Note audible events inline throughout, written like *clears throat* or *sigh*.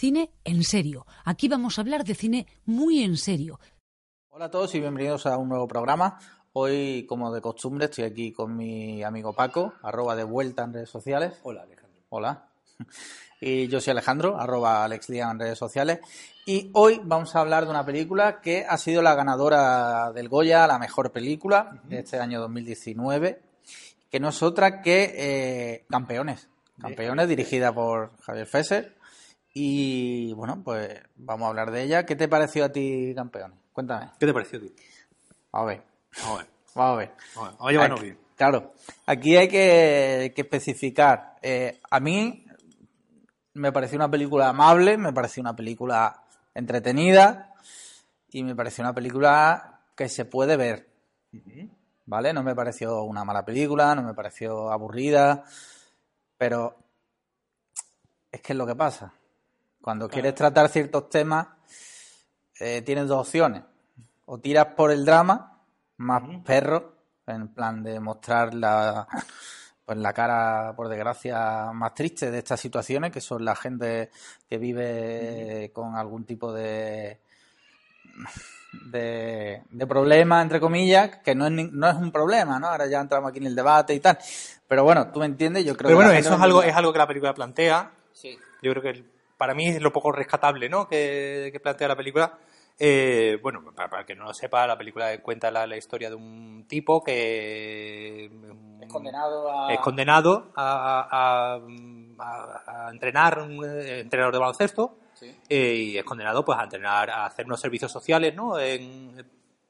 cine en serio. Aquí vamos a hablar de cine muy en serio. Hola a todos y bienvenidos a un nuevo programa. Hoy, como de costumbre, estoy aquí con mi amigo Paco, arroba de vuelta en redes sociales. Hola, Alejandro. Hola. *laughs* Y yo soy Alejandro, arroba alexlian en redes sociales. Y hoy vamos a hablar de una película que ha sido la ganadora del Goya, la mejor película de este año 2019, que no es otra que eh, Campeones. Campeones, dirigida por Javier Fesser. Y bueno, pues vamos a hablar de ella. ¿Qué te pareció a ti, Campeones? Cuéntame. ¿Qué te pareció a ti? Vamos a ver. Vamos a ver. Vamos a ver. Vamos a llevarnos bien. Claro, aquí hay que, que especificar. Eh, a mí me pareció una película amable, me pareció una película entretenida y me pareció una película que se puede ver. ¿Vale? No me pareció una mala película, no me pareció aburrida, pero es que es lo que pasa. Cuando quieres tratar ciertos temas, eh, tienes dos opciones. O tiras por el drama, más perro, en plan de mostrar la, pues la cara, por desgracia, más triste de estas situaciones, que son la gente que vive con algún tipo de, de, de problema, entre comillas, que no es, ni- no es un problema, ¿no? Ahora ya entramos aquí en el debate y tal. Pero bueno, tú me entiendes, yo creo Pero que... la bueno, eso es algo, es algo que la película plantea. Sí. Yo creo que el- para mí es lo poco rescatable ¿no? que, que plantea la película. Eh, bueno, para, para el que no lo sepa, la película cuenta la, la historia de un tipo que Es condenado a... es condenado a, a- a- a entrenar, un eh, entrenador de baloncesto, Sí. eh, y es condenado pues a entrenar, a hacer unos servicios sociales, ¿no? En,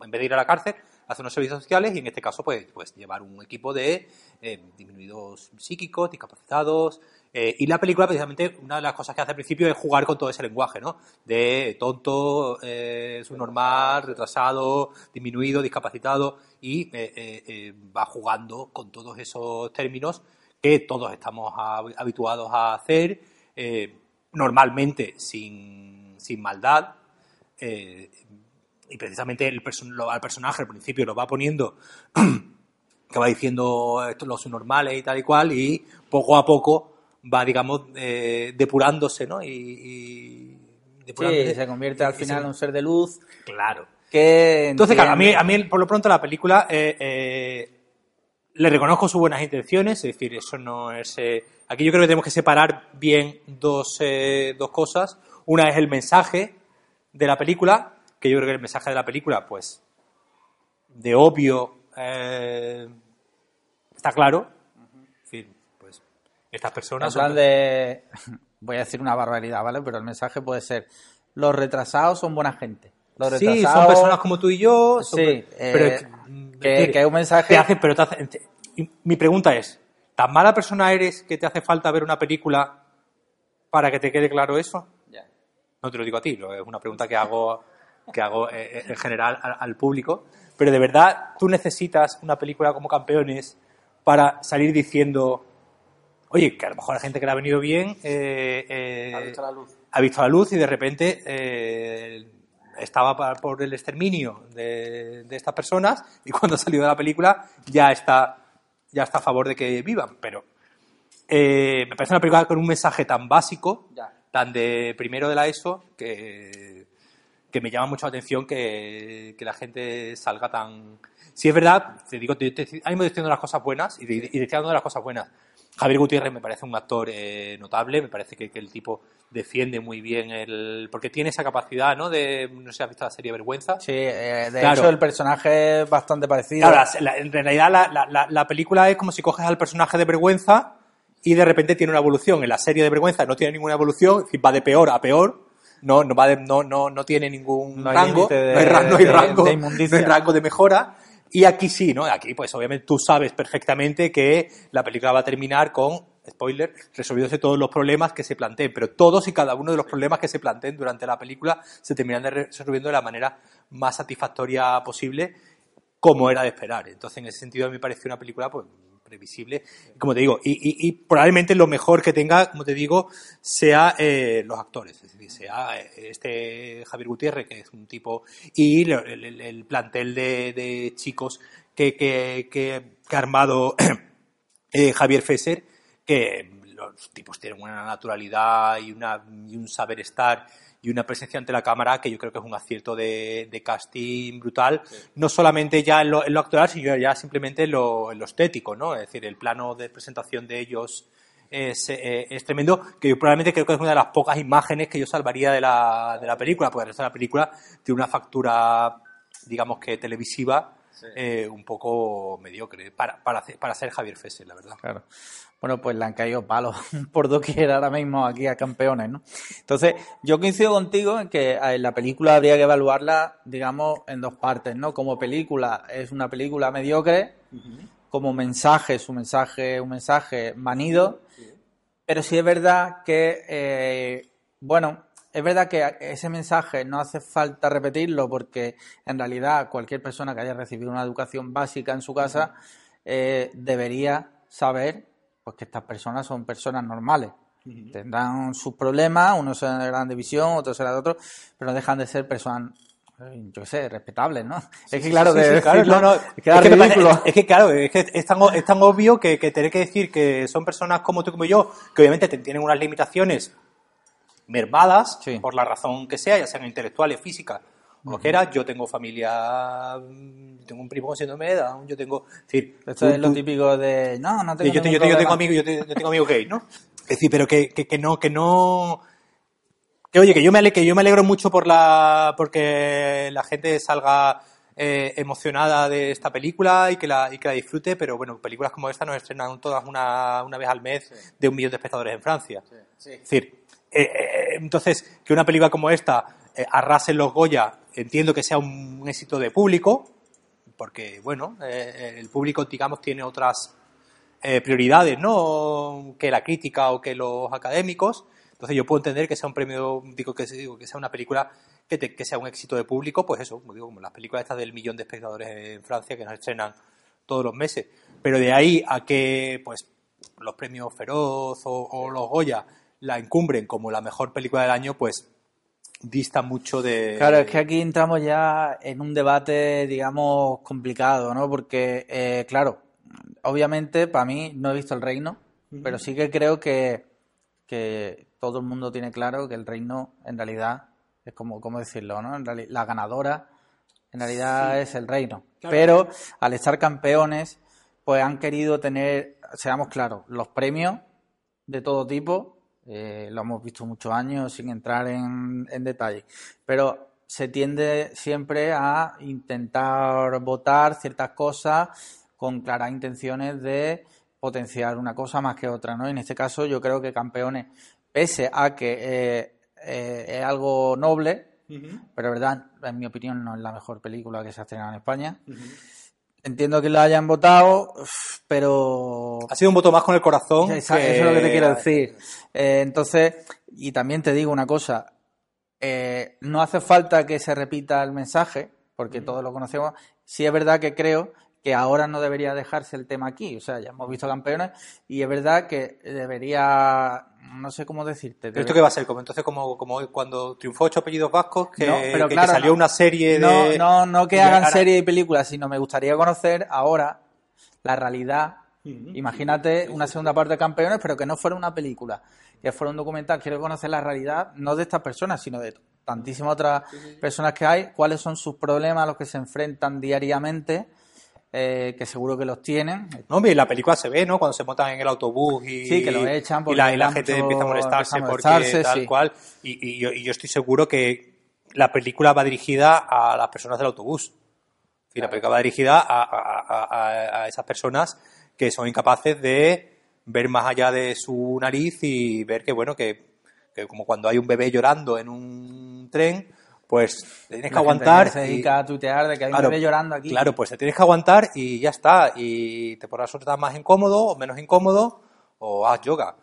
en vez de ir a la cárcel, hacer unos servicios sociales y en este caso pues, pues llevar un equipo de eh, disminuidos psíquicos, discapacitados. Eh, y la película, precisamente, una de las cosas que hace al principio es jugar con todo ese lenguaje, ¿no? De tonto, eh, subnormal, retrasado, disminuido, discapacitado, y eh, eh, eh, va jugando con todos esos términos que todos estamos hab- habituados a hacer, normalmente sin, sin maldad. y precisamente el lo- al personaje al principio lo va poniendo *clears throat* que va diciendo los normales y tal y cual y poco a poco va digamos eh, depurándose no y, y depurándose. Sí, se convierte al final en un ser de luz claro que... entonces claro a mí, a mí por lo pronto la película eh, eh, le reconozco sus buenas intenciones es decir eso no es eh, aquí yo creo que tenemos que separar bien dos eh, dos cosas una es el mensaje de la película que yo creo que el mensaje de la película pues de obvio está claro. Estas En personas plan son- de... *laughs* Voy a decir una barbaridad, ¿vale? Pero el mensaje puede ser, los retrasados son buena gente. Los sí, retrasados... son personas como tú y yo. son- Sí, pero eh, es mm, que- decir, que es un mensaje- te hace- pero te hace- mi pregunta es, ¿tan mala persona eres que te hace falta ver una película para que te quede claro eso? Ya. No te lo digo a ti, lo- es una pregunta que hago, que hago eh, en general al, al público. Pero de verdad, tú necesitas una película como Campeones para salir diciendo, oye, que a lo mejor la gente que le ha venido bien eh, eh, Ha visto la luz. ha visto la luz y de repente eh, estaba por el exterminio de, de estas personas y *laughs* cuando ha salido de la película ya está, ya está a favor de que vivan. Pero eh, me parece una película con un mensaje tan básico, Ya. tan de primero de la ESO, que, que me llama mucho la atención que, que la gente salga tan... Si es verdad, te digo, te, te, ahora mismo estoy diciendo las cosas buenas y, de- y diciendo las cosas buenas. Javier Gutiérrez me parece un actor eh, notable, me parece que, que el tipo defiende muy bien el... porque tiene esa capacidad, ¿no? De, no sé has visto la serie Vergüenza. Sí, eh, de Claro. hecho el personaje es bastante parecido. Claro, la- en realidad la, la- la- la película es como si coges al personaje de vergüenza y de repente tiene una evolución. En la serie de vergüenza no tiene ninguna evolución, es decir, va de peor a peor. No, no, va de- no, no, no tiene ningún No rango, límite de- no hay, no hay de- rango, de no hay rango de mejora. Y aquí sí, ¿no? Aquí, pues obviamente tú sabes perfectamente que la película va a terminar con, spoiler, resolviéndose todos los problemas que se planteen. Pero todos y cada uno de los problemas que se planteen durante la película se terminan resolviendo de la manera más satisfactoria posible como era de esperar. Entonces, en ese sentido, a mí me pareció una película pues previsible, como te digo, y, probablemente lo mejor que tenga, como te digo, sea eh, los actores, es decir, sea eh, este Javier Gutiérrez, que es un tipo, y el, el- el plantel de, de chicos que, que, que- que ha armado *clears throat* eh, Javier Fesser, que los tipos tienen una naturalidad y, una, y un saber estar y una presencia ante la cámara que yo creo que es un acierto de, de casting brutal, no solamente ya en lo, en lo actual, sino ya simplemente en lo, en lo estético, ¿no? Es decir, el plano de presentación de ellos es, eh, es tremendo, que yo probablemente creo que es una de las pocas imágenes que yo salvaría de la, de la película, porque el resto de la película tiene una factura, digamos que televisiva, eh, un poco mediocre para, para, hacer- para ser Javier Fesser, la verdad. Claro. Bueno, pues le han caído palos *laughs* por doquier ahora mismo aquí a campeones, ¿no? Entonces, yo coincido contigo en que eh, la película habría que evaluarla, digamos, en dos partes, ¿no? Como película es una película mediocre, como mensaje, su mensaje, un mensaje manido, pero sí es verdad que, eh, bueno, es verdad que ese mensaje no hace falta repetirlo porque en realidad cualquier persona que haya recibido una educación básica en su casa eh, debería saber pues que estas personas son personas normales. Tendrán sus problemas, unos serán de visión, otros serán de otros, pero no dejan de ser personas, yo qué sé, respetables, ¿no? es que claro, Sí, de sí, claro, decirlo, no, no, es que da es que me parece- ridículo. es que, claro, es que es tan, es tan obvio que, que tener que decir que son personas como tú como yo, que obviamente te- tienen unas limitaciones mermadas, por la razón que sea, ya sean intelectuales, físicas, lo que era. Yo tengo familia, mm, tengo un primo con síndrome de Down, yo tengo... Es decir, Esto tú- es lo tú- típico de, no, no tengo yo, te- yo te- yo tengo amigos, yo, te- yo tengo amigos gay, ¿no? *laughs* Es decir, pero que, que, que no, que no, que oye, que yo me ale- que yo me alegro mucho por la, porque la gente salga eh, emocionada de esta película y que la, y que la disfrute, pero bueno, películas como esta nos estrenan todas una, una vez al mes de un millón de espectadores en Francia. Es decir, eh, eh, entonces, que una película como esta arrase en los Goya, entiendo que sea un, éxito de público, porque, bueno, eh, el público, digamos, tiene otras eh, prioridades, ¿no? Que la crítica o que los académicos. Entonces yo puedo entender que sea un premio, digo que, digo, que sea una película que, sea un éxito de público, pues eso, como digo, como las películas estas del millón de espectadores en Francia que nos estrenan todos los meses. Pero de ahí a que, pues, los premios Feroz o los Goya la encumbren como la mejor película del año, pues dista mucho de... Claro, es que aquí entramos ya en un debate, digamos, complicado, ¿no? Porque, eh, claro, obviamente para mí no he visto el reino, pero sí que creo que, que todo el mundo tiene claro que el reino en realidad es como, ¿cómo decirlo, no? En reali- la ganadora en realidad es el reino. Pero al estar campeones, pues han querido tener, seamos claros, los premios de todo tipo, eh, lo hemos visto muchos años sin entrar en, en detalle, pero se tiende siempre a intentar votar ciertas cosas con claras intenciones de potenciar una cosa más que otra, ¿no? En este caso yo creo que Campeones, pese a que eh, eh, es algo noble, pero verdad, en mi opinión no es la mejor película que se ha estrenado en España. Entiendo que la hayan votado, pero Ha sido un voto más con el corazón. Esa- que- Eso es lo que te quiero decir. Eh, entonces, y también te digo una cosa, eh, no hace falta que se repita el mensaje, porque todos lo conocemos. Sí es verdad que creo que ahora no debería dejarse el tema aquí. O sea, ya hemos visto campeones y es verdad que debería, no sé cómo decirte. ¿Pero esto qué va a ser? Como entonces como, como cuando triunfó ocho apellidos vascos, que, No, pero que- que salió no. una serie No, de... no, no que de- hagan ahora- serie y películas, sino me gustaría conocer ahora la realidad. Imagínate una segunda parte de Campeones, pero que no fuera una película, que fuera un documental. Quiero conocer la realidad, no de estas personas, sino de tantísimas otras personas que hay, cuáles son sus problemas a los que se enfrentan diariamente, eh, que seguro que los tienen. No, y la película se ve, ¿no? Cuando se montan en el autobús y, Sí, que lo echan y la, y la gente empieza a molestarse a porque molestarse, tal sí. cual. Y, y yo, y yo estoy seguro que la película va dirigida a las personas del autobús. La película va dirigida a, a- a- a- a esas personas que son incapaces de ver más allá de su nariz y ver que, bueno, que, que como cuando hay un bebé llorando en un tren, pues tienes que aguantar. que se y- dedica a tuitear de que hay Claro, un bebé llorando aquí. Claro, pues te tienes que aguantar y ya está. Y te podrás soltar más incómodo o menos incómodo o haz yoga.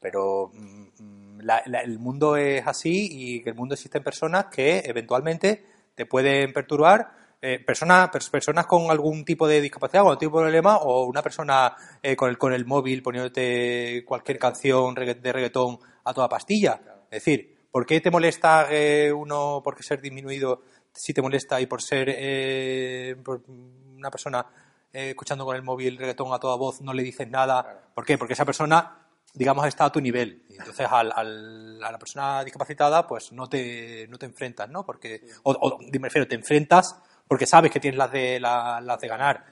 Pero mm, mm, la- la- el mundo es así y que el mundo existen personas que eventualmente te pueden perturbar. eh, personas, pers- personas con algún tipo de discapacidad o algún tipo de problema o una persona eh, con, el, con el móvil poniéndote cualquier canción de reggaetón a toda pastilla. Es decir, ¿por qué te molesta eh, uno por ser disminuido si te molesta y por ser eh, por una persona eh, escuchando con el móvil reggaetón a toda voz no le dices nada? ¿Por qué? Porque esa persona digamos, está a tu nivel. Y entonces al, al- a la persona discapacitada, pues no te, no te enfrentas, ¿no? Porque, o, o, me refiero, te enfrentas porque sabes que tienes las de, la- las de ganar.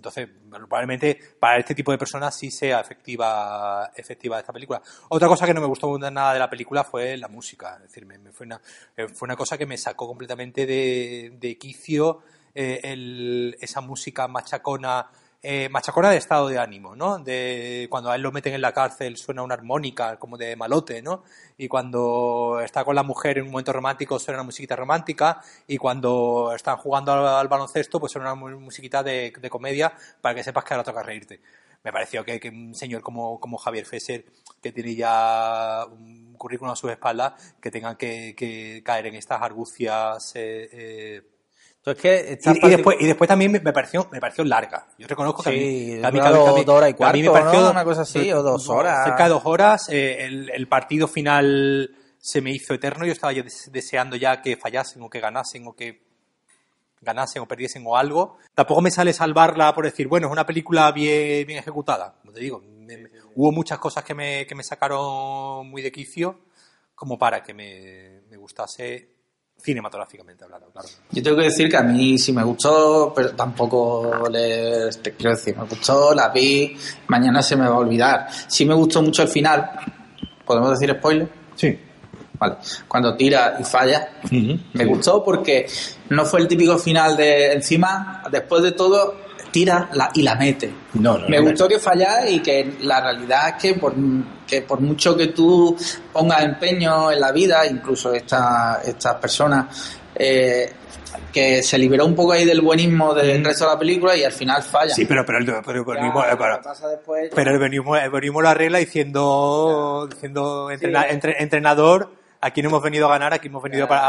Entonces, probablemente para este tipo de personas sí sea efectiva, efectiva esta película. Otra cosa que no me gustó nada de la película fue la música. Es decir, me, fue, una, eh, fue una cosa que me sacó completamente de, de quicio eh, el- esa música machacona, eh, machacona de estado de ánimo, ¿no? De cuando a él lo meten en la cárcel suena una armónica como de malote, ¿no? Y cuando está con la mujer en un momento romántico suena una musiquita romántica y cuando están jugando al, al baloncesto pues suena una mu- musiquita de, comedia para que sepas que ahora toca reírte. Me pareció que, que un señor como, Javier Fesser, que tiene ya un currículum a sus espaldas, que tenga que, que caer en estas argucias eh, eh, Entonces, que esta y, y después, y después también me, pareció, me pareció larga. Yo reconozco que a mí, Sí, a mí- a mí- a mí- dos horas y que a mí me cuarto, pareció ¿no? Una cosa así, o dos horas. Cerca de dos horas. eh, el, el partido final se me hizo eterno. Yo estaba ya des- deseando ya que fallasen o que ganasen o que ganasen o perdiesen o algo. Tampoco me sale salvarla por decir, bueno, es una película bien, bien ejecutada. Como te digo, me- me- hubo muchas cosas que me, que me sacaron muy de quicio como para que me, me gustase cinematográficamente hablando, claro. Yo tengo que decir que a mí sí me gustó, pero tampoco les te quiero decir, me gustó, la vi, mañana se me va a olvidar. Sí me gustó mucho el final. ¿Podemos decir spoiler? Sí. Vale. Cuando tira y falla. Me gustó porque no fue el típico final de encima, después de todo, tira la, y la mete. No, no, Me no, gustó que fallara y que la realidad es que por, que por mucho que tú pongas empeño en la vida, incluso esta- estas personas, eh, que se liberó un poco ahí del buenismo del resto de la película y al final falla. Sí, pero, pero, el- pero, el Ya, pero- que pasa después- pero el buenismo, el buenismo lo arregla diciendo, diciendo entrena- Sí. entre- entrenador, aquí no hemos venido a ganar, aquí hemos venido para-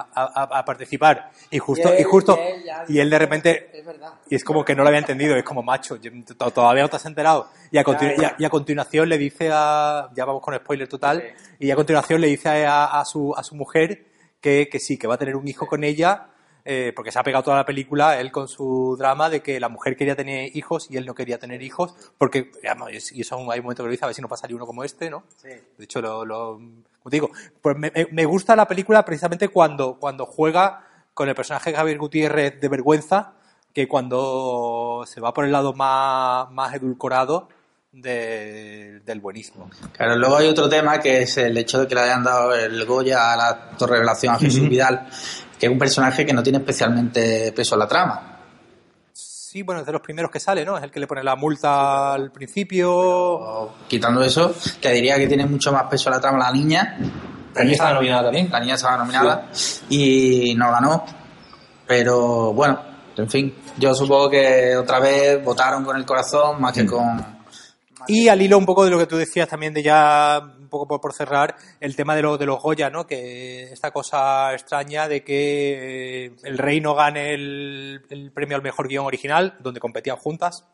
a, a- a participar. Y justo, Y y, él- justo, y él ya- y él de repente, Es y es como que no lo había entendido, es como macho, todavía no te has enterado. Y a, continu- Ya, ya. y a- continuación le dice a, ya vamos con spoiler total, y a continuación le dice a, su, a su mujer que, que sí, que va a tener un hijo con ella, eh, porque se ha pegado toda la película, él con su drama de que la mujer quería tener hijos y él no quería tener hijos, porque, digamos, y eso hay un momento que lo dice, a ver si no pasaría uno como este, ¿no? De hecho, lo, digo, pues me, me- gusta la película precisamente cuando, cuando juega con el personaje de Javier Gutiérrez de vergüenza, que cuando se va por el lado más, más edulcorado de- del buenismo. Claro, luego hay otro tema que es el hecho de que le hayan dado el Goya a la revelación a Jesús Vidal, que es un personaje que no tiene especialmente peso en la trama. Sí, bueno, es de los primeros que sale, ¿no? Es el que le pone la multa al principio. Quitando eso, que diría que tiene mucho más peso la trama la niña. La niña estaba nominada también. La niña estaba nominada y no ganó. Pero bueno, en fin, yo supongo que otra vez votaron con el corazón más que con. Y al hilo un poco de lo que tú decías también de ya, poco por, por cerrar, el tema de, lo, de los Goya, ¿no? Que esta cosa extraña de que eh, el rey no gane el, el premio al mejor guion original, donde competían juntas,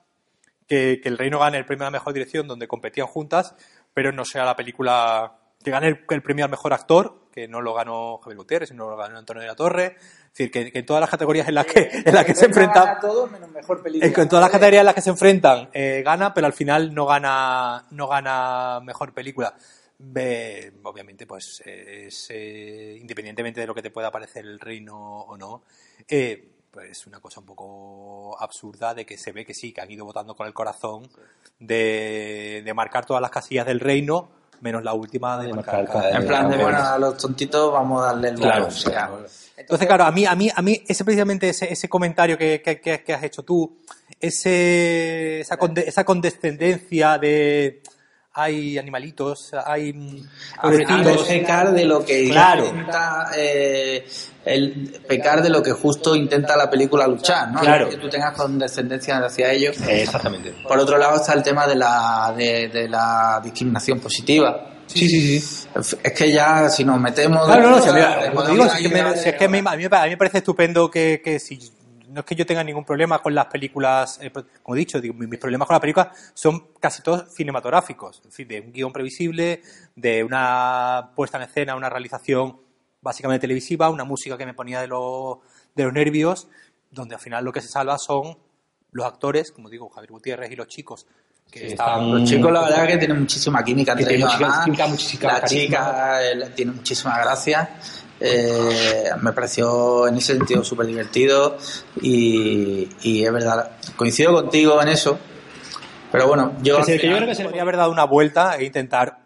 que, que el rey no gane el premio a la mejor dirección, donde competían juntas, pero no sea la película que gane el, el premio al mejor actor, que no lo ganó Javier Gutiérrez, sino lo ganó Antonio de la Torre. Es decir, que, que en todas las categorías en las que, en las que se enfrentan... todo menos mejor En, película. en todas las categorías en las que se enfrentan eh, gana, pero al final no gana, no gana mejor película. Ve- obviamente, pues es, eh, independientemente de lo que te pueda parecer el reino o no, eh, pues es una cosa un poco absurda de que se ve que sí, que han ido votando con el corazón de, de marcar todas las casillas del reino, menos la última de, marcar, cada- En plan de, bueno, a los tontitos vamos a darle el Claro, voto, o sea, Entonces, claro, a mí, a mí, a mí, ese precisamente ese, ese comentario que, que- que- que has hecho tú, ese, esa, conde- esa condescendencia de hay animalitos, hay pobrecitos. pecar de lo que Claro. intenta eh, el pecar de lo que justo intenta la película luchar, ¿no? Claro. Que tú tengas condescendencia hacia ellos. Exactamente. Por otro lado está el tema de la de, de la discriminación positiva. Sí, sí, sí. Es que ya si nos metemos Claro, no, no, si a mí me parece estupendo que, que si no es que yo tenga ningún problema con las películas, eh, pues, como he dicho, digo, mis problemas con las películas son casi todos cinematográficos, es decir, de un guion previsible, de una puesta en escena, una realización básicamente televisiva, una música que me ponía de, los de los nervios, donde al final lo que se salva son los actores, como digo, Javier Gutiérrez y los chicos, que Sí, están... están- Los chicos, la verdad, que tienen muchísima química entre ellos. muchísima además. química, muchísima La carisma. chica eh, tiene muchísima gracia. Eh, me pareció en ese sentido súper divertido y, y es verdad, coincido contigo en eso. Pero bueno, yo, Que yo creo que se le podría haber dado una vuelta e intentar.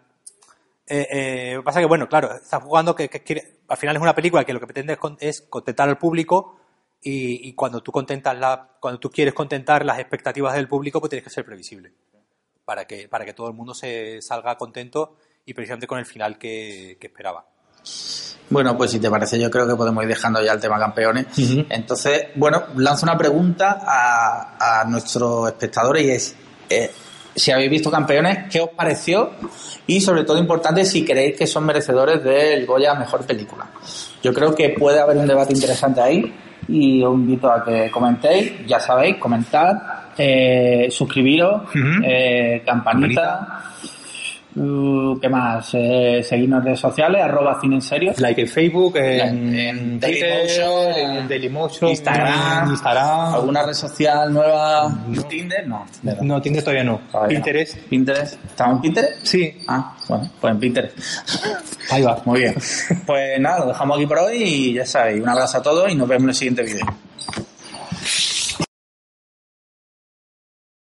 Eh, eh, lo que pasa que, bueno, claro, está jugando que, que quiere- al final es una película que lo que pretende es, con- es contentar al público y, y cuando tú contentas la, cuando tú quieres contentar las expectativas del público, pues tienes que ser previsible para que para que todo el mundo se salga contento y precisamente con el final que, que esperaba. Bueno, pues si te parece, yo creo que podemos ir dejando ya el tema campeones. Entonces, bueno, lanzo una pregunta a, a nuestros espectadores y es, eh, si habéis visto campeones, ¿qué os pareció? Y sobre todo importante, si creéis que son merecedores del Goya Mejor Película. Yo creo que puede haber un debate interesante ahí y os invito a que comentéis, ya sabéis, comentad, eh, suscribiros, eh, campanita. Uh, ¿Qué más? Eh, seguirnos en redes sociales, arroba cine en serio. Like en Facebook, en, En en Dailymotion, Instagram, Instagram. ¿Alguna red social nueva? ¿Tinder? No. ¿verdad? No, Tinder todavía no. Todavía no. Pinterest. ¿Pinterest? ¿Estamos en Pinterest? Sí, Ah, bueno, pues en Pinterest. ahí va. Muy bien. Pues nada, lo dejamos aquí por hoy y ya sabéis, un abrazo a todos y nos vemos en el siguiente vídeo.